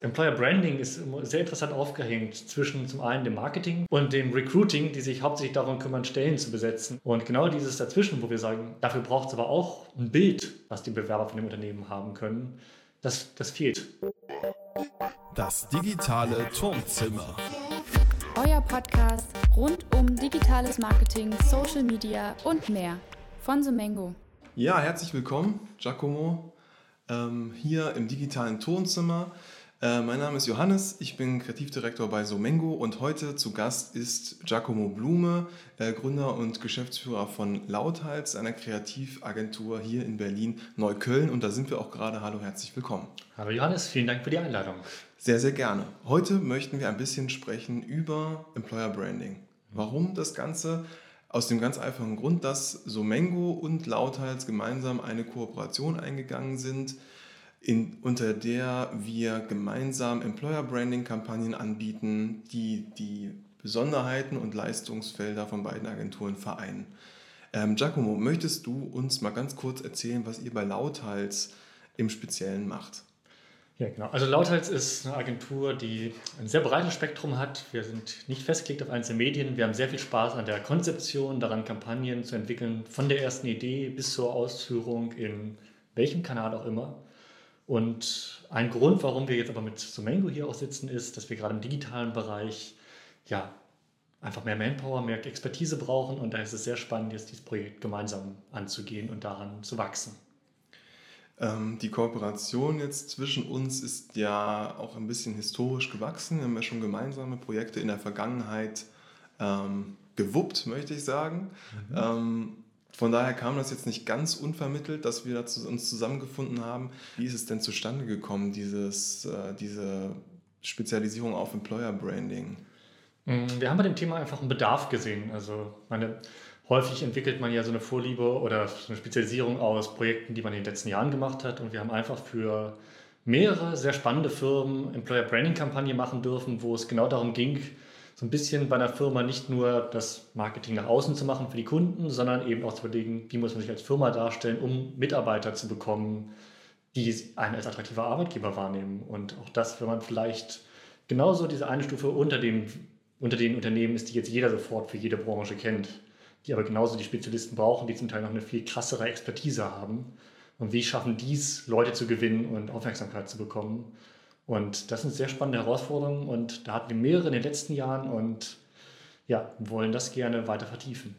Employer Branding ist sehr interessant aufgehängt zwischen zum einen dem Marketing und dem Recruiting, die sich hauptsächlich darum kümmern, Stellen zu besetzen. Und genau dieses dazwischen, wo wir sagen, dafür braucht es aber auch ein Bild, was die Bewerber von dem Unternehmen haben können, das, das fehlt. Das digitale Turmzimmer. Euer Podcast rund um digitales Marketing, Social Media und mehr von Sumengo. Ja, herzlich willkommen, Giacomo, ähm, hier im digitalen Turnzimmer. Äh, mein Name ist Johannes, ich bin Kreativdirektor bei Somengo und heute zu Gast ist Giacomo Blume, äh, Gründer und Geschäftsführer von Lauthals, einer Kreativagentur hier in Berlin, Neukölln und da sind wir auch gerade. Hallo, herzlich willkommen. Hallo Johannes, vielen Dank für die Einladung. Sehr, sehr gerne. Heute möchten wir ein bisschen sprechen über Employer Branding. Warum das Ganze? Aus dem ganz einfachen Grund, dass Somengo und Lauthals gemeinsam eine Kooperation eingegangen sind in, unter der wir gemeinsam Employer Branding Kampagnen anbieten, die die Besonderheiten und Leistungsfelder von beiden Agenturen vereinen. Ähm, Giacomo, möchtest du uns mal ganz kurz erzählen, was ihr bei Lauthals im Speziellen macht? Ja, genau. Also Lauthals ist eine Agentur, die ein sehr breites Spektrum hat. Wir sind nicht festgelegt auf einzelne Medien. Wir haben sehr viel Spaß an der Konzeption, daran Kampagnen zu entwickeln, von der ersten Idee bis zur Ausführung in welchem Kanal auch immer. Und ein Grund, warum wir jetzt aber mit Sumengo hier auch sitzen, ist, dass wir gerade im digitalen Bereich ja einfach mehr Manpower, mehr Expertise brauchen. Und da ist es sehr spannend, jetzt dieses Projekt gemeinsam anzugehen und daran zu wachsen. Ähm, die Kooperation jetzt zwischen uns ist ja auch ein bisschen historisch gewachsen. Wir haben ja schon gemeinsame Projekte in der Vergangenheit ähm, gewuppt, möchte ich sagen. Mhm. Ähm, von daher kam das jetzt nicht ganz unvermittelt, dass wir uns zusammengefunden haben. Wie ist es denn zustande gekommen, dieses, äh, diese Spezialisierung auf Employer Branding? Mm, wir haben bei dem Thema einfach einen Bedarf gesehen. Also meine, häufig entwickelt man ja so eine Vorliebe oder eine Spezialisierung aus Projekten, die man in den letzten Jahren gemacht hat. Und wir haben einfach für mehrere sehr spannende Firmen Employer Branding Kampagne machen dürfen, wo es genau darum ging, so ein bisschen bei einer Firma nicht nur das Marketing nach außen zu machen für die Kunden, sondern eben auch zu überlegen, wie muss man sich als Firma darstellen, um Mitarbeiter zu bekommen, die einen als attraktiver Arbeitgeber wahrnehmen. Und auch das, wenn man vielleicht genauso diese eine Stufe unter den, unter den Unternehmen ist, die jetzt jeder sofort für jede Branche kennt, die aber genauso die Spezialisten brauchen, die zum Teil noch eine viel krassere Expertise haben. Und wie schaffen dies, Leute zu gewinnen und Aufmerksamkeit zu bekommen? Und das sind sehr spannende Herausforderungen und da hatten wir mehrere in den letzten Jahren und ja, wollen das gerne weiter vertiefen.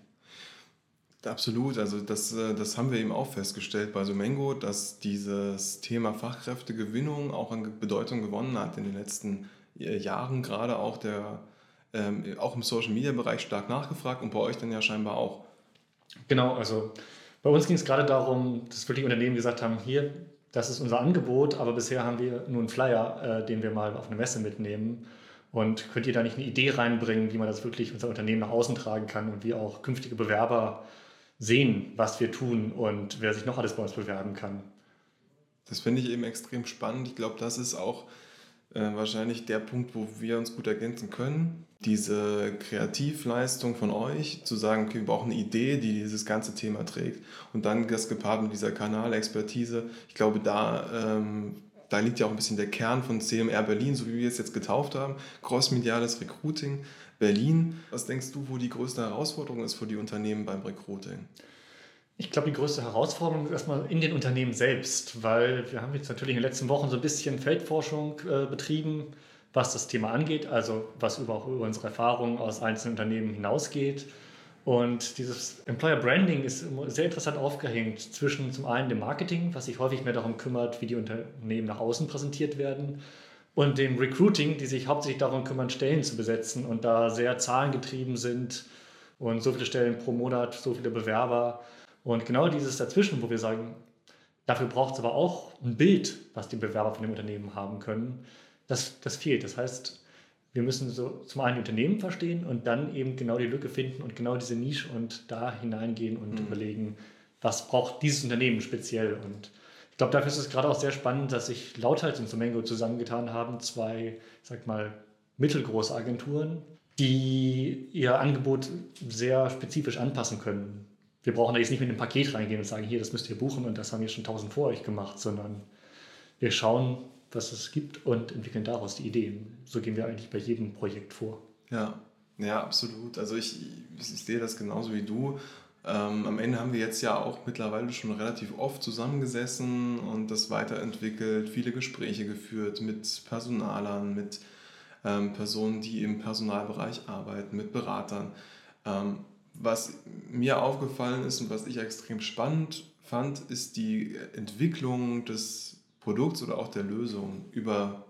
Absolut, also das, äh, das haben wir eben auch festgestellt bei Sumengo, dass dieses Thema Fachkräftegewinnung auch an Bedeutung gewonnen hat in den letzten äh, Jahren, gerade auch, der, ähm, auch im Social-Media-Bereich stark nachgefragt und bei euch dann ja scheinbar auch. Genau, also bei uns ging es gerade darum, dass wirklich Unternehmen gesagt haben, hier, das ist unser Angebot, aber bisher haben wir nur einen Flyer, äh, den wir mal auf eine Messe mitnehmen. Und könnt ihr da nicht eine Idee reinbringen, wie man das wirklich unser Unternehmen nach außen tragen kann und wie auch künftige Bewerber sehen, was wir tun und wer sich noch alles bei uns bewerben kann? Das finde ich eben extrem spannend. Ich glaube, das ist auch äh, wahrscheinlich der Punkt, wo wir uns gut ergänzen können. Diese Kreativleistung von euch, zu sagen, okay, wir brauchen eine Idee, die dieses ganze Thema trägt. Und dann das gepaart mit dieser Kanalexpertise. Ich glaube, da, ähm, da liegt ja auch ein bisschen der Kern von CMR Berlin, so wie wir es jetzt getauft haben. Crossmediales Recruiting Berlin. Was denkst du, wo die größte Herausforderung ist für die Unternehmen beim Recruiting? Ich glaube, die größte Herausforderung ist erstmal in den Unternehmen selbst, weil wir haben jetzt natürlich in den letzten Wochen so ein bisschen Feldforschung äh, betrieben, was das Thema angeht, also was über, über unsere Erfahrungen aus einzelnen Unternehmen hinausgeht. Und dieses Employer Branding ist sehr interessant aufgehängt zwischen zum einen dem Marketing, was sich häufig mehr darum kümmert, wie die Unternehmen nach außen präsentiert werden, und dem Recruiting, die sich hauptsächlich darum kümmern, Stellen zu besetzen und da sehr zahlengetrieben sind und so viele Stellen pro Monat, so viele Bewerber und genau dieses dazwischen, wo wir sagen, dafür braucht es aber auch ein Bild, was die Bewerber von dem Unternehmen haben können, das, das fehlt. Das heißt, wir müssen so zum einen die Unternehmen verstehen und dann eben genau die Lücke finden und genau diese Nische und da hineingehen und mhm. überlegen, was braucht dieses Unternehmen speziell. Und ich glaube, dafür ist es gerade auch sehr spannend, dass sich Lauthals und Sumengo zusammengetan haben, zwei, ich sag mal, mittelgroße Agenturen, die ihr Angebot sehr spezifisch anpassen können wir brauchen da jetzt nicht mit einem Paket reingehen und sagen, hier, das müsst ihr buchen und das haben jetzt schon tausend vor euch gemacht, sondern wir schauen, was es gibt und entwickeln daraus die Ideen. So gehen wir eigentlich bei jedem Projekt vor. Ja, ja, absolut. Also ich, ich sehe das genauso wie du. Ähm, am Ende haben wir jetzt ja auch mittlerweile schon relativ oft zusammengesessen und das weiterentwickelt, viele Gespräche geführt mit Personalern, mit ähm, Personen, die im Personalbereich arbeiten, mit Beratern. Ähm, was mir aufgefallen ist und was ich extrem spannend fand, ist die Entwicklung des Produkts oder auch der Lösung über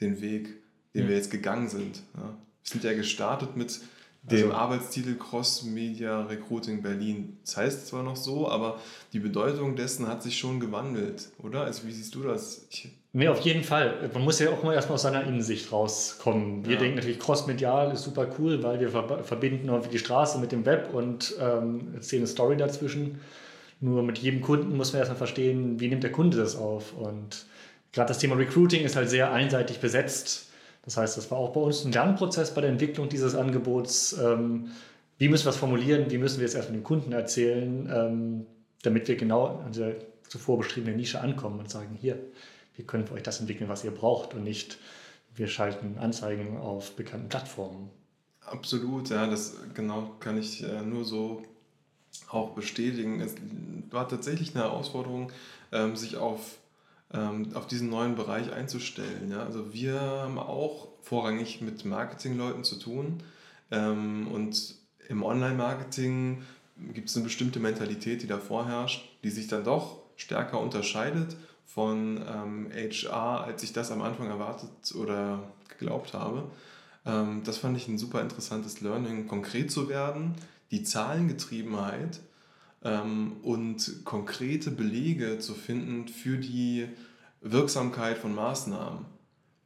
den Weg, den ja. wir jetzt gegangen sind. Ja. Wir sind ja gestartet mit dem also, Arbeitstitel Cross Media Recruiting Berlin. Das heißt zwar noch so, aber die Bedeutung dessen hat sich schon gewandelt, oder? Also wie siehst du das? Ich Nee, auf jeden Fall. Man muss ja auch mal erstmal aus seiner Innensicht rauskommen. Wir ja. denken natürlich, crossmedial ist super cool, weil wir verbinden irgendwie die Straße mit dem Web und ähm, erzählen eine Story dazwischen. Nur mit jedem Kunden muss man erstmal verstehen, wie nimmt der Kunde das auf. Und gerade das Thema Recruiting ist halt sehr einseitig besetzt. Das heißt, das war auch bei uns ein Lernprozess bei der Entwicklung dieses Angebots. Ähm, wie müssen wir es formulieren? Wie müssen wir es erst mit dem Kunden erzählen, ähm, damit wir genau an der zuvor beschriebenen Nische ankommen und sagen, hier, wir können für euch das entwickeln, was ihr braucht und nicht, wir schalten Anzeigen auf bekannten Plattformen. Absolut, ja, das genau kann ich äh, nur so auch bestätigen. Es war tatsächlich eine Herausforderung, ähm, sich auf, ähm, auf diesen neuen Bereich einzustellen. Ja? Also wir haben auch vorrangig mit Marketingleuten zu tun ähm, und im Online-Marketing gibt es eine bestimmte Mentalität, die da vorherrscht, die sich dann doch stärker unterscheidet von ähm, HR, als ich das am Anfang erwartet oder geglaubt habe. Ähm, das fand ich ein super interessantes Learning, konkret zu werden, die Zahlengetriebenheit ähm, und konkrete Belege zu finden für die Wirksamkeit von Maßnahmen.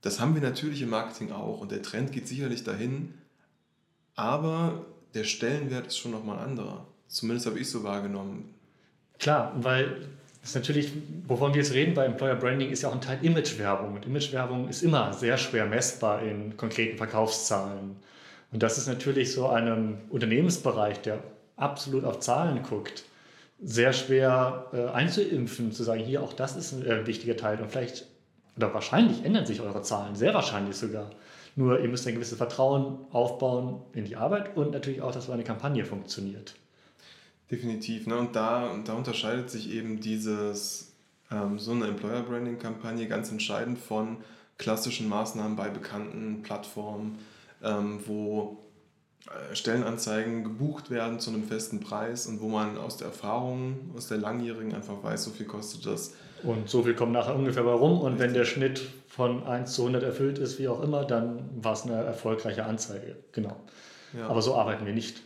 Das haben wir natürlich im Marketing auch und der Trend geht sicherlich dahin, aber der Stellenwert ist schon nochmal anderer. Zumindest habe ich so wahrgenommen. Klar, weil das ist natürlich, wovon wir jetzt reden bei Employer Branding, ist ja auch ein Teil Imagewerbung. Und Imagewerbung ist immer sehr schwer messbar in konkreten Verkaufszahlen. Und das ist natürlich so einem Unternehmensbereich, der absolut auf Zahlen guckt, sehr schwer äh, einzuimpfen, zu sagen, hier auch das ist ein äh, wichtiger Teil. Und vielleicht, oder wahrscheinlich ändern sich eure Zahlen, sehr wahrscheinlich sogar. Nur ihr müsst ein gewisses Vertrauen aufbauen in die Arbeit und natürlich auch, dass so eine Kampagne funktioniert. Definitiv. Ne? Und da, da unterscheidet sich eben dieses, ähm, so eine Employer Branding Kampagne ganz entscheidend von klassischen Maßnahmen bei bekannten Plattformen, ähm, wo äh, Stellenanzeigen gebucht werden zu einem festen Preis und wo man aus der Erfahrung, aus der langjährigen einfach weiß, so viel kostet das. Und so viel kommt nachher ungefähr bei rum und wenn der Schnitt von 1 zu 100 erfüllt ist, wie auch immer, dann war es eine erfolgreiche Anzeige. Genau. Ja. Aber so arbeiten wir nicht.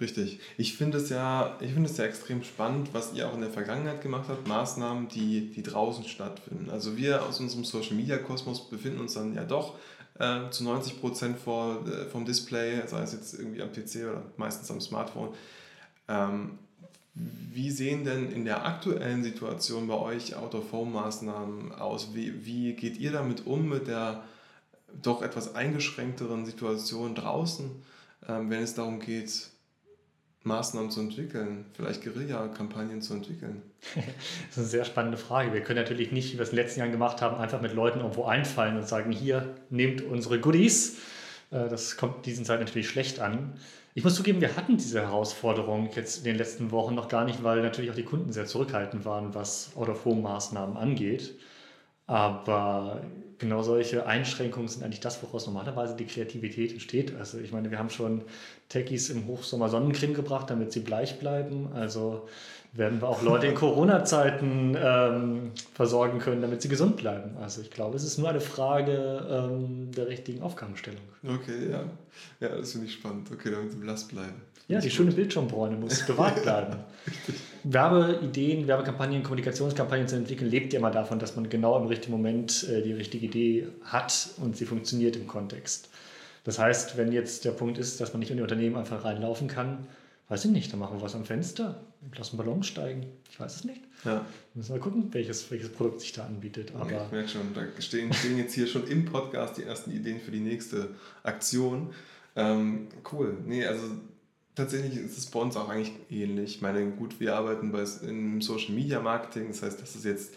Richtig. Ich finde es ja, ich es ja extrem spannend, was ihr auch in der Vergangenheit gemacht habt, Maßnahmen, die, die draußen stattfinden. Also wir aus unserem Social Media Kosmos befinden uns dann ja doch äh, zu 90 Prozent vor, äh, vom Display, sei es jetzt irgendwie am PC oder meistens am Smartphone. Ähm, wie sehen denn in der aktuellen Situation bei euch Out-of-Home-Maßnahmen aus? Wie, wie geht ihr damit um mit der doch etwas eingeschränkteren Situation draußen, ähm, wenn es darum geht, Maßnahmen zu entwickeln, vielleicht Guerilla-Kampagnen zu entwickeln? das ist eine sehr spannende Frage. Wir können natürlich nicht, wie wir es in den letzten Jahren gemacht haben, einfach mit Leuten irgendwo einfallen und sagen, hier, nehmt unsere Goodies. Äh, das kommt diesen Zeit natürlich schlecht an. Ich muss zugeben, wir hatten diese Herausforderung jetzt in den letzten Wochen noch gar nicht, weil natürlich auch die Kunden sehr zurückhaltend waren, was Out-of-Home-Maßnahmen angeht. Aber genau solche Einschränkungen sind eigentlich das, woraus normalerweise die Kreativität entsteht. Also ich meine, wir haben schon Techies im Hochsommer Sonnencreme gebracht, damit sie bleich bleiben. Also werden wir auch Leute in Corona-Zeiten ähm, versorgen können, damit sie gesund bleiben. Also ich glaube, es ist nur eine Frage ähm, der richtigen Aufgabenstellung. Okay, ja. Ja, das finde ich spannend. Okay, damit sie blass bleiben. Ja, die schöne Bildschirmbräune muss bewahrt bleiben. Werbeideen, Werbekampagnen, Kommunikationskampagnen zu entwickeln, lebt ja immer davon, dass man genau im richtigen Moment äh, die richtige Idee hat und sie funktioniert im Kontext. Das heißt, wenn jetzt der Punkt ist, dass man nicht in die Unternehmen einfach reinlaufen kann, weiß ich nicht, dann machen wir was am Fenster, lassen Ballons steigen, ich weiß es nicht. Ja. Müssen wir gucken, welches, welches Produkt sich da anbietet. Aber ich merke schon, da stehen, stehen jetzt hier schon im Podcast die ersten Ideen für die nächste Aktion. Ähm, cool. Nee, also tatsächlich ist es bei uns auch eigentlich ähnlich. Ich meine, gut, wir arbeiten bei, im Social Media Marketing, das heißt, das ist jetzt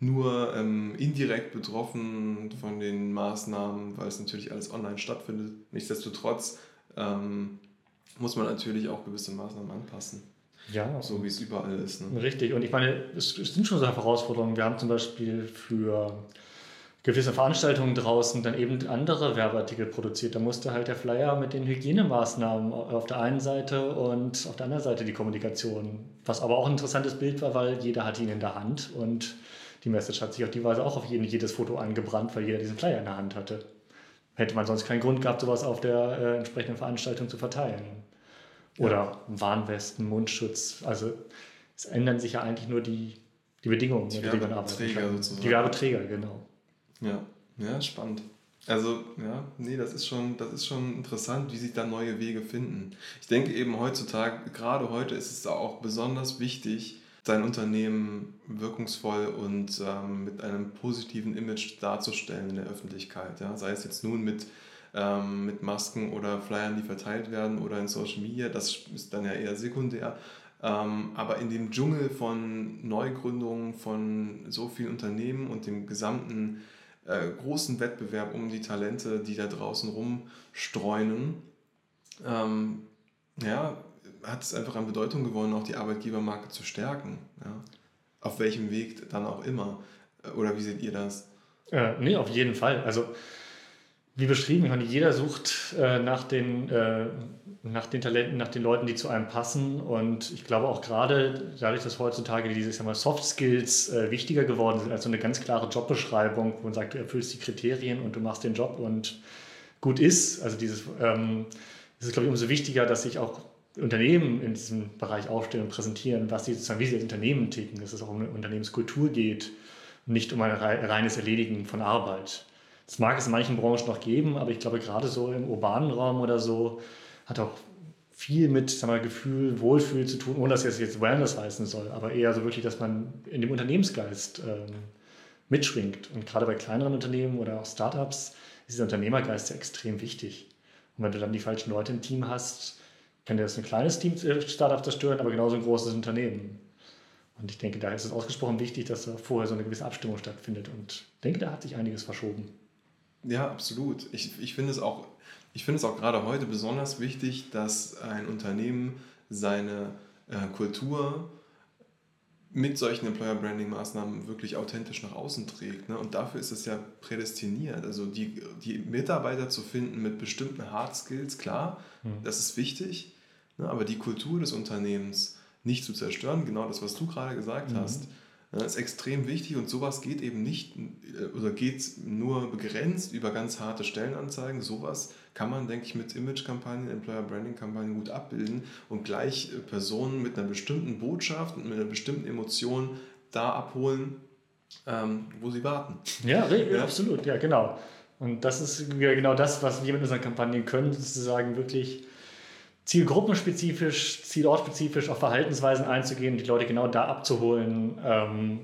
nur ähm, indirekt betroffen von den Maßnahmen, weil es natürlich alles online stattfindet. Nichtsdestotrotz ähm, muss man natürlich auch gewisse Maßnahmen anpassen. Ja. So wie es überall ist. Ne? Richtig. Und ich meine, es sind schon so Herausforderungen. Wir haben zum Beispiel für gewisse Veranstaltungen draußen dann eben andere Werbeartikel produziert. Da musste halt der Flyer mit den Hygienemaßnahmen auf der einen Seite und auf der anderen Seite die Kommunikation. Was aber auch ein interessantes Bild war, weil jeder hatte ihn in der Hand und die Message hat sich auf die Weise auch auf jeden, jedes Foto angebrannt, weil jeder diesen Flyer in der Hand hatte. Hätte man sonst keinen Grund gehabt, sowas auf der äh, entsprechenden Veranstaltung zu verteilen. Oder ja. Warnwesten, Mundschutz. Also es ändern sich ja eigentlich nur die, die Bedingungen, die, die man arbeiten kann. Die Werbeträger, genau. Ja, ja, spannend. Also, ja, nee, das ist, schon, das ist schon interessant, wie sich da neue Wege finden. Ich denke eben heutzutage, gerade heute ist es auch besonders wichtig, sein Unternehmen wirkungsvoll und ähm, mit einem positiven Image darzustellen in der Öffentlichkeit. Ja? Sei es jetzt nun mit, ähm, mit Masken oder Flyern, die verteilt werden oder in Social Media, das ist dann ja eher sekundär. Ähm, aber in dem Dschungel von Neugründungen von so vielen Unternehmen und dem gesamten äh, großen Wettbewerb um die Talente, die da draußen rumstreunen, ähm, ja, hat es einfach an Bedeutung gewonnen, auch die Arbeitgebermarke zu stärken. Ja? Auf welchem Weg dann auch immer. Oder wie seht ihr das? Äh, nee, auf jeden Fall. Also wie beschrieben, ich meine, jeder sucht äh, nach, den, äh, nach den Talenten, nach den Leuten, die zu einem passen. Und ich glaube auch gerade dadurch, dass heutzutage diese Soft Skills äh, wichtiger geworden sind, also eine ganz klare Jobbeschreibung, wo man sagt, du erfüllst die Kriterien und du machst den Job und gut ist. Also dieses ähm, ist, glaube ich, umso wichtiger, dass sich auch Unternehmen in diesem Bereich aufstellen und präsentieren, was sie sozusagen, wie sie als Unternehmen ticken, dass es auch um eine Unternehmenskultur geht, nicht um ein reines Erledigen von Arbeit. Das mag es in manchen Branchen noch geben, aber ich glaube, gerade so im urbanen Raum oder so hat auch viel mit sagen wir, Gefühl, Wohlfühl zu tun, ohne dass es jetzt Wellness heißen soll, aber eher so wirklich, dass man in dem Unternehmensgeist ähm, mitschwingt. Und gerade bei kleineren Unternehmen oder auch Startups ist dieser Unternehmergeist ja extrem wichtig. Und wenn du dann die falschen Leute im Team hast, kann dir das ein kleines Team äh, Startup zerstören, aber genauso ein großes Unternehmen. Und ich denke, da ist es ausgesprochen wichtig, dass da vorher so eine gewisse Abstimmung stattfindet. Und ich denke, da hat sich einiges verschoben. Ja, absolut. Ich, ich finde es auch, ich finde es auch gerade heute besonders wichtig, dass ein Unternehmen seine äh, Kultur mit solchen Employer Branding Maßnahmen wirklich authentisch nach außen trägt. Ne? Und dafür ist es ja prädestiniert. Also die, die Mitarbeiter zu finden mit bestimmten Hard Skills, klar, mhm. das ist wichtig. Ne? Aber die Kultur des Unternehmens nicht zu zerstören, genau das, was du gerade gesagt mhm. hast, ne, ist extrem wichtig und sowas geht eben nicht äh, oder geht nur begrenzt über ganz harte Stellenanzeigen. Sowas kann man, denke ich, mit Image-Kampagnen, Employer-Branding-Kampagnen gut abbilden und gleich äh, Personen mit einer bestimmten Botschaft und mit einer bestimmten Emotion da abholen, ähm, wo sie warten. Ja, ja, absolut, ja, genau. Und das ist genau das, was wir mit unseren Kampagnen können, sozusagen wirklich zielgruppenspezifisch, zielortspezifisch auf Verhaltensweisen einzugehen, die Leute genau da abzuholen, ähm,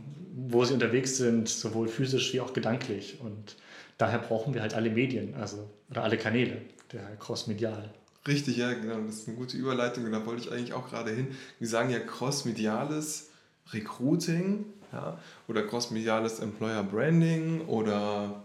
wo sie unterwegs sind, sowohl physisch wie auch gedanklich. Und daher brauchen wir halt alle Medien, also oder alle Kanäle, der crossmedial. Richtig, ja, genau. Das ist eine gute Überleitung und da wollte ich eigentlich auch gerade hin. Wir sagen ja crossmediales Recruiting ja, oder crossmediales Employer Branding oder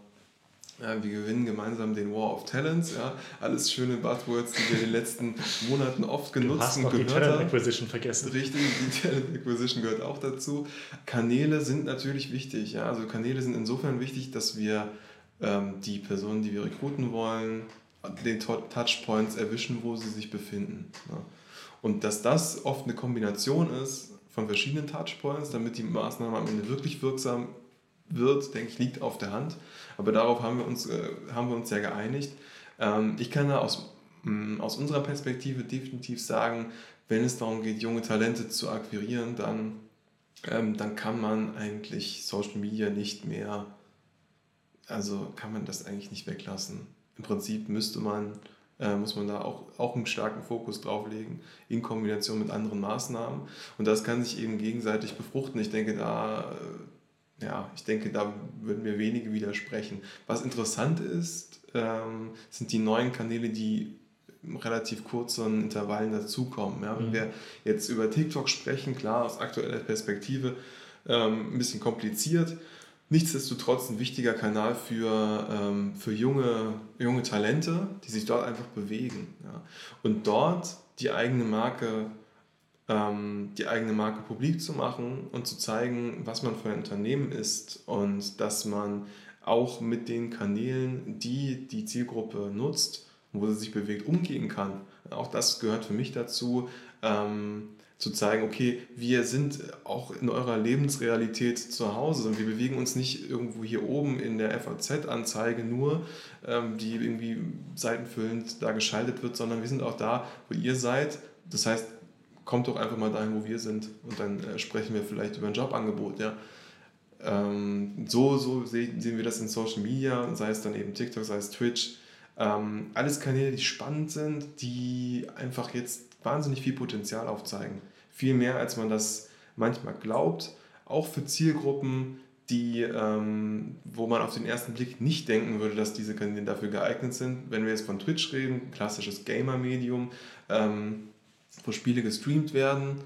ja, wir gewinnen gemeinsam den War of Talents. Ja. Alles schöne Buzzwords, die wir in den letzten Monaten oft genutzt du hast noch gehört die Talent Acquisition vergessen. Richtig, die Talent Acquisition gehört auch dazu. Kanäle sind natürlich wichtig. Ja. Also Kanäle sind insofern wichtig, dass wir ähm, die Personen, die wir rekruten wollen, den Touchpoints erwischen, wo sie sich befinden. Ja. Und dass das oft eine Kombination ist von verschiedenen Touchpoints, damit die Maßnahme am Ende wirklich wirksam wird, denke ich, liegt auf der Hand. Aber darauf haben wir uns, äh, haben wir uns ja geeinigt. Ähm, ich kann da aus, mh, mm, aus unserer Perspektive definitiv sagen, wenn es darum geht, junge Talente zu akquirieren, dann, ähm, dann kann man eigentlich Social Media nicht mehr, also kann man das eigentlich nicht weglassen. Im Prinzip müsste man, äh, muss man da auch, auch einen starken Fokus drauf legen, in Kombination mit anderen Maßnahmen. Und das kann sich eben gegenseitig befruchten. Ich denke, da äh, ja, ich denke, da würden mir wenige widersprechen. Was interessant ist, ähm, sind die neuen Kanäle, die relativ kurzen Intervallen dazukommen. Ja? Wenn mhm. wir jetzt über TikTok sprechen, klar, aus aktueller Perspektive ähm, ein bisschen kompliziert. nichtsdestotrotz ein wichtiger Kanal für, ähm, für junge, junge Talente, die sich dort einfach bewegen. Ja. Und dort die eigene Marke die eigene Marke publik zu machen und zu zeigen, was man für ein Unternehmen ist und dass man auch mit den Kanälen, die die Zielgruppe nutzt, wo sie sich bewegt, umgehen kann. Auch das gehört für mich dazu, ähm, zu zeigen, okay, wir sind auch in eurer Lebensrealität zu Hause und wir bewegen uns nicht irgendwo hier oben in der FAZ-Anzeige nur, ähm, die irgendwie seitenfüllend da geschaltet wird, sondern wir sind auch da, wo ihr seid. Das heißt, kommt doch einfach mal dahin, wo wir sind und dann äh, sprechen wir vielleicht über ein Jobangebot. Ja. Ähm, so so sehen, sehen wir das in Social Media, sei es dann eben TikTok, sei es Twitch. Ähm, alles Kanäle, die spannend sind, die einfach jetzt wahnsinnig viel Potenzial aufzeigen. Viel mehr, als man das manchmal glaubt. Auch für Zielgruppen, die, ähm, wo man auf den ersten Blick nicht denken würde, dass diese Kanäle dafür geeignet sind. Wenn wir jetzt von Twitch reden, klassisches Gamer-Medium, ähm, wo Spiele gestreamt werden.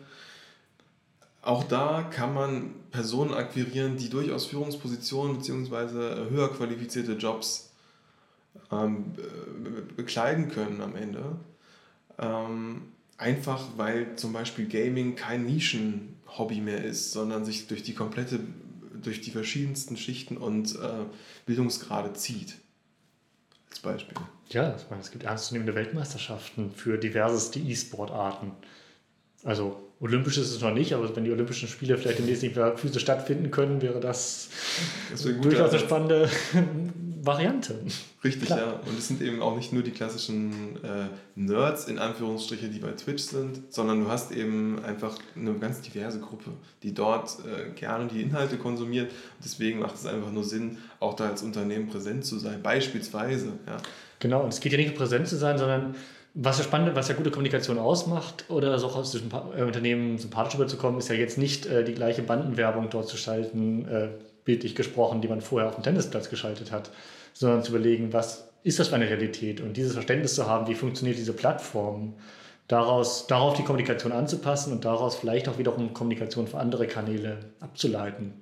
Auch da kann man Personen akquirieren, die durchaus Führungspositionen bzw. höher qualifizierte Jobs ähm, bekleiden können am Ende. Ähm, einfach weil zum Beispiel Gaming kein Nischenhobby mehr ist, sondern sich durch die komplette, durch die verschiedensten Schichten und äh, Bildungsgrade zieht. Als Beispiel. Ja, ich meine, es gibt ernstzunehmende Weltmeisterschaften für diverseste E-Sport-Arten. Also olympisch ist es noch nicht, aber wenn die Olympischen Spiele vielleicht demnächst nicht mehr physisch stattfinden können, wäre das, das durchaus eine spannende Variante. Richtig, Klar. ja. Und es sind eben auch nicht nur die klassischen äh, Nerds in Anführungsstriche, die bei Twitch sind, sondern du hast eben einfach eine ganz diverse Gruppe, die dort äh, gerne die Inhalte konsumiert. Und deswegen macht es einfach nur Sinn, auch da als Unternehmen präsent zu sein. Beispielsweise, ja. Genau, und es geht ja nicht um präsent zu sein, sondern was ja spannend, was ja gute Kommunikation ausmacht oder so aus diesem äh, Unternehmen sympathisch rüberzukommen, ist ja jetzt nicht äh, die gleiche Bandenwerbung dort zu schalten, äh, bildlich gesprochen, die man vorher auf dem Tennisplatz geschaltet hat, sondern zu überlegen, was ist das für eine Realität und dieses Verständnis zu haben, wie funktioniert diese Plattform, daraus, darauf die Kommunikation anzupassen und daraus vielleicht auch wiederum Kommunikation für andere Kanäle abzuleiten.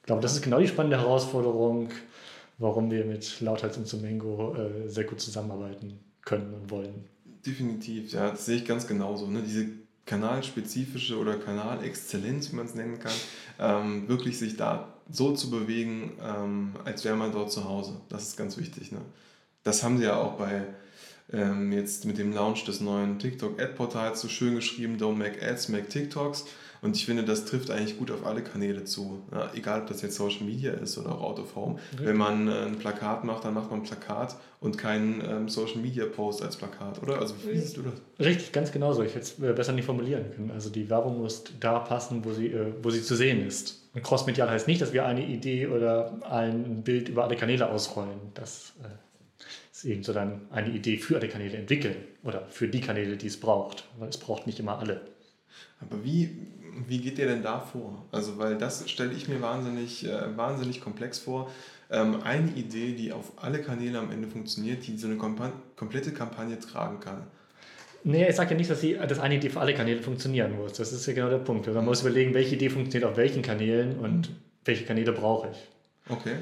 Ich glaube, das ist genau die spannende Herausforderung, warum wir mit Lauthals und Zumengo äh, sehr gut zusammenarbeiten können und wollen. Definitiv, ja, das sehe ich ganz genauso. Ne? Diese kanalspezifische oder Kanalexzellenz, wie man es nennen kann, ähm, wirklich sich da so zu bewegen, ähm, als wäre man dort zu Hause. Das ist ganz wichtig. Ne? Das haben sie ja auch bei ähm, jetzt mit dem Launch des neuen TikTok-Ad-Portals so schön geschrieben, Don't make ads, make TikToks. Und ich finde, das trifft eigentlich gut auf alle Kanäle zu. Ja, egal, ob das jetzt Social Media ist oder auch Out of Home. Wenn man äh, ein Plakat macht, dann macht man ein Plakat und keinen ähm, Social Media Post als Plakat, oder? Also wie siehst du das? Richtig, ganz genau so. Ich hätte es äh, besser nicht formulieren können. Also die Werbung muss da passen, wo sie, äh, wo sie zu sehen ist. Und crossmedial heißt nicht, dass wir eine Idee oder ein Bild über alle Kanäle ausrollen. Das äh, ist eben so dann eine Idee für alle Kanäle entwickeln oder für die Kanäle, die es braucht. Weil es braucht nicht immer alle. Aber wie, wie geht ihr denn da vor? Also, weil das stelle ich mir wahnsinnig, äh, wahnsinnig komplex vor. Ähm, eine Idee, die auf alle Kanäle am Ende funktioniert, die so eine Kampan komplette Kampagne tragen kann. Nee, ich sage ja nicht, dass, die, dass eine Idee für alle Kanäle funktionieren muss. Das ist ja genau der Punkt. Man muss überlegen, welche Idee funktioniert auf welchen Kanälen und welche Kanäle brauche ich. Okay.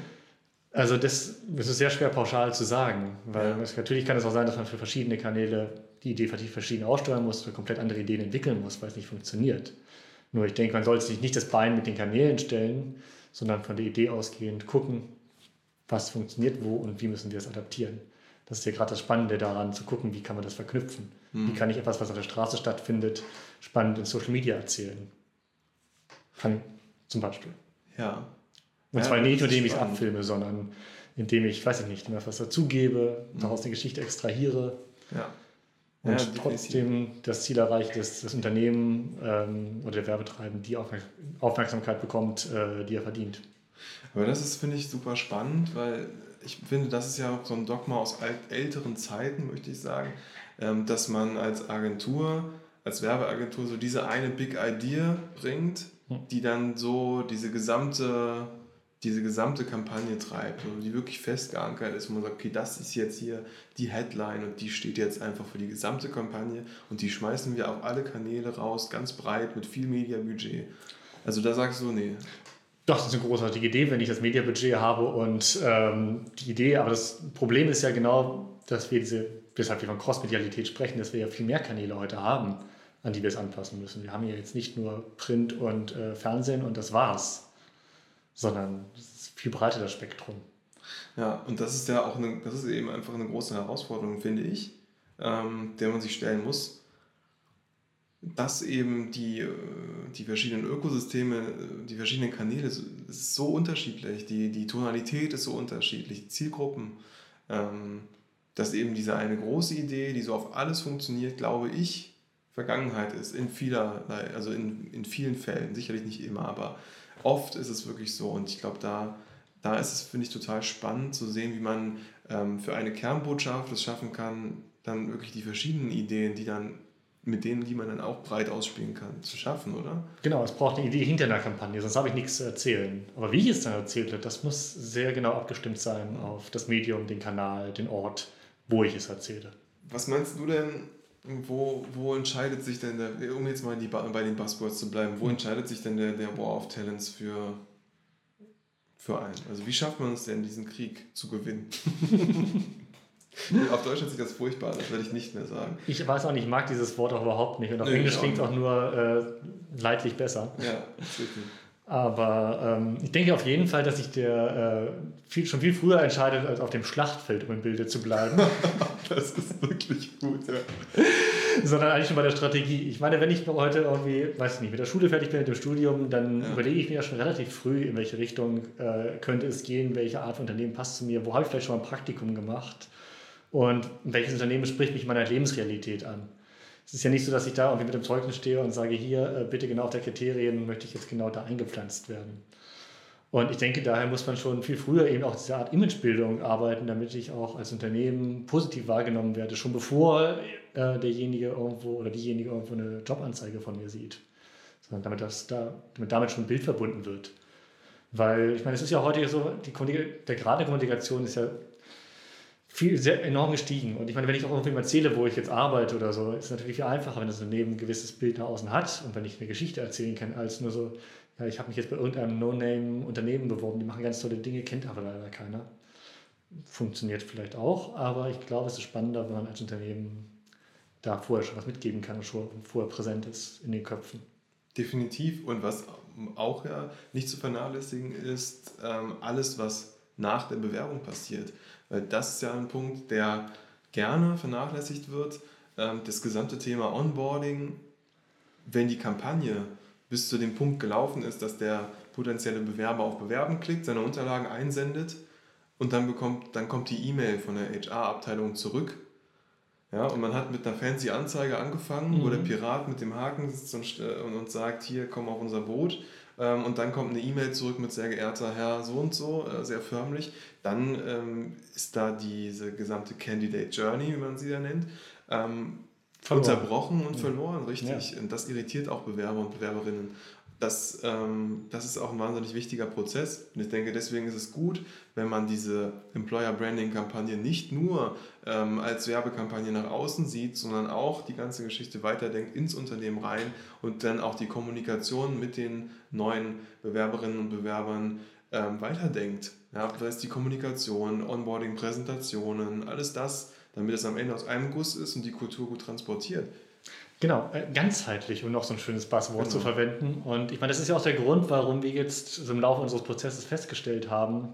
Also das, das ist sehr schwer pauschal zu sagen, weil ja. es, natürlich kann es auch sein, dass man für verschiedene Kanäle die Idee verschieden aussteuern muss oder komplett andere Ideen entwickeln muss, weil es nicht funktioniert. Nur ich denke, man sollte sich nicht das Bein mit den Kanälen stellen, sondern von der Idee ausgehend gucken, was funktioniert wo und wie müssen wir es adaptieren. Das ist ja gerade das Spannende daran, zu gucken, wie kann man das verknüpfen. Mhm. Wie kann ich etwas, was auf der Straße stattfindet, spannend in Social Media erzählen. Kann zum Beispiel. Ja. Und ja, zwar nicht, indem ich es abfilme, sondern indem ich, weiß ich nicht, was dazugebe, mhm. daraus eine Geschichte extrahiere. Ja und ja, trotzdem das Ziel erreicht, dass das Unternehmen ähm, oder der Werbetreibende die Aufmerksamkeit bekommt, äh, die er verdient. Aber das ist, finde ich, super spannend, weil ich finde, das ist ja auch so ein Dogma aus älteren Zeiten, möchte ich sagen, ähm, dass man als Agentur, als Werbeagentur so diese eine Big Idea bringt, die dann so diese gesamte diese gesamte Kampagne treibt und die wirklich fest geankert ist, wo man sagt, okay, das ist jetzt hier die Headline und die steht jetzt einfach für die gesamte Kampagne und die schmeißen wir auf alle Kanäle raus, ganz breit mit viel Mediabudget. Also da sagst du, nee. Doch, das ist eine großartige Idee, wenn ich das Mediabudget habe und ähm, die Idee, aber das Problem ist ja genau, dass wir diese, weshalb wir von Cross-Medialität sprechen, dass wir ja viel mehr Kanäle heute haben, an die wir es anpassen müssen. Wir haben ja jetzt nicht nur Print und äh, Fernsehen und das war's, sondern es ist viel breiter das Spektrum. Ja, und das ist ja auch eine, das ist eben einfach eine große Herausforderung, finde ich, ähm, der man sich stellen muss dass eben die, äh, die verschiedenen Ökosysteme, die verschiedenen Kanäle ist so unterschiedlich, die, die Tonalität ist so unterschiedlich, Zielgruppen, ähm, dass eben diese eine große Idee, die so auf alles funktioniert, glaube ich, Vergangenheit ist, in vielerlei, also in, in vielen Fällen, sicherlich nicht immer, aber oft ist es wirklich so und ich glaube, da, da ist es, finde ich, total spannend zu sehen, wie man ähm, für eine Kernbotschaft es schaffen kann, dann wirklich die verschiedenen Ideen, die dann mit denen, die man dann auch breit ausspielen kann, zu schaffen, oder? Genau, es braucht eine Idee hinter einer Kampagne, sonst habe ich nichts zu erzählen. Aber wie ich es dann erzähle, das muss sehr genau abgestimmt sein auf das Medium, den Kanal, den Ort, wo ich es erzähle. Was meinst du denn, wo, wo entscheidet sich denn, der, um jetzt mal die, bei den Buzzwords zu bleiben, wo hm. entscheidet sich denn der, der War of Talents für, für einen? Also wie schafft man es denn, diesen Krieg zu gewinnen? Auf Deutsch hört sich das furchtbar das werde ich nicht mehr sagen. Ich weiß auch nicht, ich mag dieses Wort auch überhaupt nicht. Und auf nee, Englisch klingt es auch nur äh, leidlich besser. Ja, richtig. Aber ähm, ich denke auf jeden Fall, dass sich der äh, viel, schon viel früher entscheidet, als auf dem Schlachtfeld, um im Bilde zu bleiben. das ist wirklich gut, ja. Sondern eigentlich schon bei der Strategie. Ich meine, wenn ich heute irgendwie, weiß ich nicht, mit der Schule fertig bin, mit dem Studium, dann ja. überlege ich mir ja schon relativ früh, in welche Richtung äh, könnte es gehen, welche Art von Unternehmen passt zu mir, wo habe ich vielleicht schon mal ein Praktikum gemacht und welches Unternehmen spricht mich meiner Lebensrealität an. Es ist ja nicht so, dass ich da irgendwie mit dem Zeugnis stehe und sage, hier, äh, bitte genau auf der Kriterien möchte ich jetzt genau da eingepflanzt werden. Und ich denke, daher muss man schon viel früher eben auch diese Art Imagebildung arbeiten, damit ich auch als Unternehmen positiv wahrgenommen werde, schon bevor äh, derjenige irgendwo oder diejenige irgendwo eine Jobanzeige von mir sieht. Sondern damit, das da, damit damit schon ein Bild verbunden wird. Weil, ich meine, es ist ja heute so, die der Grad der Kommunikation ist ja viel, sehr enorm gestiegen. Und ich meine, wenn ich auch irgendwem erzähle, wo ich jetzt arbeite oder so, ist es natürlich viel einfacher, wenn das Unternehmen ein gewisses Bild nach außen hat und wenn ich eine Geschichte erzählen kann, als nur so, ja, ich habe mich jetzt bei irgendeinem No-Name-Unternehmen beworben, die machen ganz tolle Dinge, kennt aber leider keiner. Funktioniert vielleicht auch, aber ich glaube, es ist spannender, wenn man als Unternehmen da vorher schon was mitgeben kann und schon vorher präsent ist in den Köpfen. Definitiv. Und was auch ja nicht zu vernachlässigen ist, ähm, alles, was nach der Bewerbung passiert. Weil das ist ja ein Punkt, der gerne vernachlässigt wird. Ähm, das gesamte Thema Onboarding, wenn die Kampagne bis zu dem Punkt gelaufen ist, dass der potenzielle Bewerber auf Bewerben klickt, seine Unterlagen einsendet und dann, bekommt, dann kommt die E-Mail von der HR-Abteilung zurück. Ja, und man hat mit einer fancy Anzeige angefangen, mhm. wo der Pirat mit dem Haken sitzt und, und, und sagt, hier, komm auf unser Boot. Ähm, und dann kommt eine E-Mail zurück mit sehr geehrter Herr so und so, äh, sehr förmlich, dann ähm, ist da diese gesamte Candidate Journey, wie man sie ja nennt, ähm, unterbrochen und verloren, richtig. Ja. Und das irritiert auch Bewerber und Bewerberinnen das, ähm, das ist auch ein wahnsinnig wichtiger Prozess. Und ich denke, deswegen ist es gut, wenn man diese Employer Branding Kampagne nicht nur ähm, als Werbekampagne nach außen sieht, sondern auch die ganze Geschichte weiterdenkt ins Unternehmen rein und dann auch die Kommunikation mit den neuen Bewerberinnen und Bewerbern ähm, weiterdenkt. Ja, das heißt die Kommunikation, Onboarding, Präsentationen, alles das, damit es am Ende aus einem Guss ist und die Kultur gut transportiert. Genau, äh, ganzheitlich, um noch so ein schönes Buzzword genau. zu verwenden. Und ich meine, das ist ja auch der Grund, warum wir jetzt im Laufe unseres Prozesses festgestellt haben,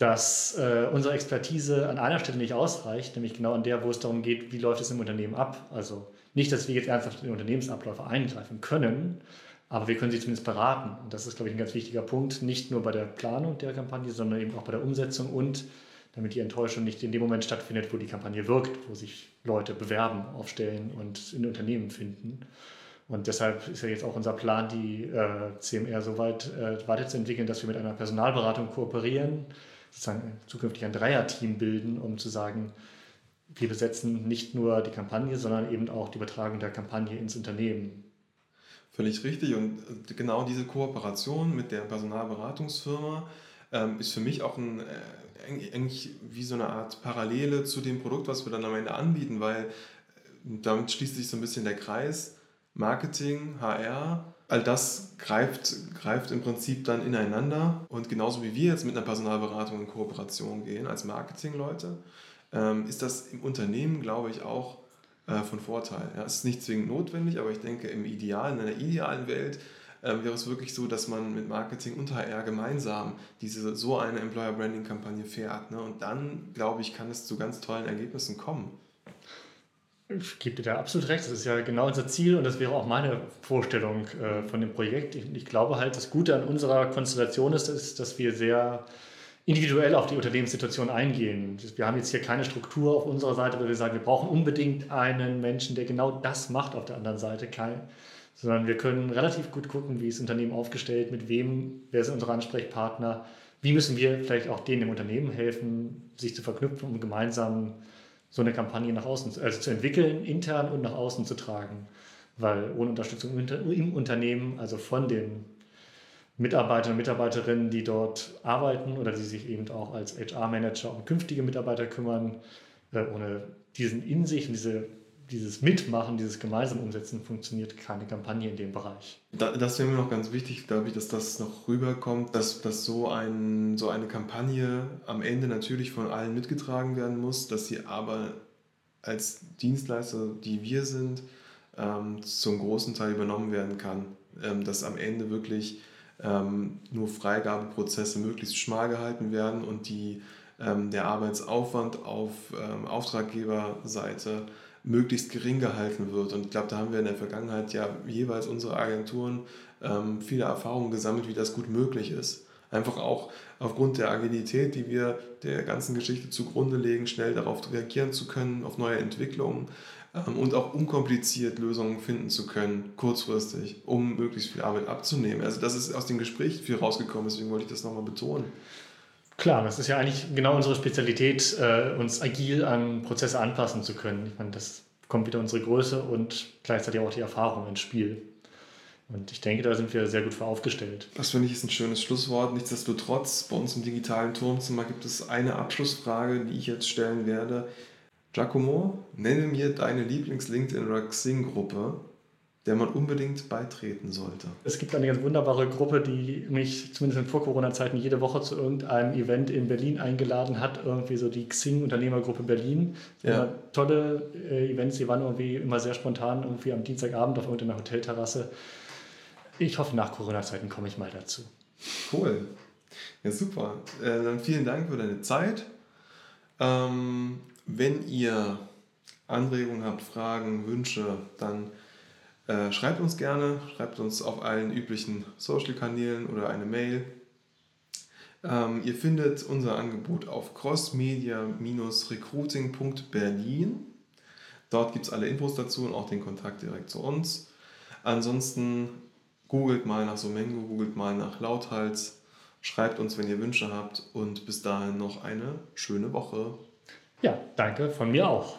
dass äh, unsere Expertise an einer Stelle nicht ausreicht, nämlich genau an der, wo es darum geht, wie läuft es im Unternehmen ab. Also nicht, dass wir jetzt ernsthaft in Unternehmensabläufe eingreifen können, aber wir können sie zumindest beraten. Und das ist, glaube ich, ein ganz wichtiger Punkt, nicht nur bei der Planung der Kampagne, sondern eben auch bei der Umsetzung und damit die Enttäuschung nicht in dem Moment stattfindet, wo die Kampagne wirkt, wo sich Leute bewerben, aufstellen und in Unternehmen finden. Und deshalb ist ja jetzt auch unser Plan, die äh, CMR so weit äh, weiterzuentwickeln, dass wir mit einer Personalberatung kooperieren, sozusagen zukünftig ein Dreierteam bilden, um zu sagen, wir besetzen nicht nur die Kampagne, sondern eben auch die Übertragung der Kampagne ins Unternehmen. Völlig richtig. Und äh, genau diese Kooperation mit der Personalberatungsfirma ähm, ist für mich auch ein äh, eigentlich wie so eine Art Parallele zu dem Produkt, was wir dann am Ende anbieten, weil äh, damit schließt sich so ein bisschen der Kreis. Marketing, HR all das greift, greift im Prinzip dann ineinander. Und genauso wie wir jetzt mit einer Personalberatung in Kooperation gehen als Marketingleute, ähm, ist das im Unternehmen, glaube ich, auch äh, von Vorteil. Es ist nicht zwingend notwendig, aber ich denke, im Ideal, in einer idealen Welt äh, wäre es wirklich so, dass man mit Marketing und HR gemeinsam diese, so eine Employer Branding Kampagne fährt. Ne? Und dann, glaube ich, kann es zu ganz tollen Ergebnissen kommen. Ich gebe dir da absolut recht. Das ist ja genau unser Ziel und das wäre auch meine Vorstellung äh, von dem Projekt. Ich, ich, glaube halt, das Gute an unserer Konstellation ist, ist, dass wir sehr individuell auf die Unternehmenssituation eingehen. Wir haben jetzt hier keine Struktur auf unserer Seite, wo wir sagen, wir brauchen unbedingt einen Menschen, der genau das macht auf der anderen Seite, Kein, sondern wir können relativ gut gucken, wie ist das Unternehmen aufgestellt, mit wem, wer sind unsere Ansprechpartner, wie müssen wir vielleicht auch denen im Unternehmen helfen, sich zu verknüpfen, um gemeinsam so eine Kampagne nach außen also zu entwickeln, intern und nach außen zu tragen. Weil ohne Unterstützung im Unternehmen, also von den Mitarbeitern und Mitarbeiterinnen, die dort arbeiten oder die sich eben auch als HR-Manager um künftige Mitarbeiter kümmern, äh, ohne diesen in sich und diese dieses Mitmachen, dieses gemeinsame Umsetzen funktioniert keine Kampagne in dem Bereich. das wäre mir noch ganz wichtig, glaube ich, dass das noch rüberkommt, dass, dass so, ein, so eine Kampagne am Ende natürlich von allen mitgetragen werden muss, dass sie aber als Dienstleister, die wir sind, ähm, zum großen Teil übernommen werden kann. Ähm, dass am Ende wirklich ähm, nur Freigabeprozesse möglichst schmal gehalten werden und die, ähm, der Arbeitsaufwand auf ähm, Auftraggeberseite möglichst gering gehalten wird. Und ich glaube, da haben wir in der Vergangenheit ja jeweils unsere Agenturen ähm, viele Erfahrungen gesammelt, wie das gut möglich ist. Einfach auch aufgrund der Agilität, die wir der ganzen Geschichte zugrunde legen, schnell darauf reagieren zu können, auf neue Entwicklungen ähm, und auch unkompliziert Lösungen finden zu können, kurzfristig, um möglichst viel Arbeit abzunehmen. Also das ist aus dem Gespräch viel rausgekommen, deswegen wollte ich das nochmal betonen. Klar, das ist ja eigentlich genau unsere Spezialität, äh, uns agil an Prozesse anpassen zu können. Ich meine, das kommt wieder unsere Größe und gleichzeitig auch die Erfahrung ins Spiel. Und ich denke, da sind wir sehr gut für aufgestellt. Das finde ich ist ein schönes Schlusswort. Nichtsdestotrotz, bei uns im digitalen Turmzimmer gibt es eine Abschlussfrage, die ich jetzt stellen werde. Giacomo, nenne mir deine Lieblings-LinkedIn- oder Xing-Gruppe der man unbedingt beitreten sollte. Es gibt eine ganz wunderbare Gruppe, die mich zumindest in Vor-Corona-Zeiten jede Woche zu irgendeinem Event in Berlin eingeladen hat. Irgendwie so die Xing Unternehmergruppe Berlin. Ja. Tolle äh, Events, die waren irgendwie immer sehr spontan, irgendwie am Dienstagabend auf irgendeiner Hotelterrasse. Ich hoffe, nach Corona-Zeiten komme ich mal dazu. Cool. Ja, super. Äh, dann vielen Dank für deine Zeit. Ähm, wenn ihr Anregungen habt, Fragen, Wünsche, dann äh, schreibt uns gerne, schreibt uns auf allen üblichen Social-Kanälen oder eine Mail. Ähm, ihr findet unser Angebot auf crossmedia-recruiting.berlin. Dort gibt es alle Infos dazu und auch den Kontakt direkt zu uns. Ansonsten googelt mal nach Somengo, googelt mal nach Lauthals, schreibt uns, wenn ihr Wünsche habt und bis dahin noch eine schöne Woche. Ja, danke von mir auch.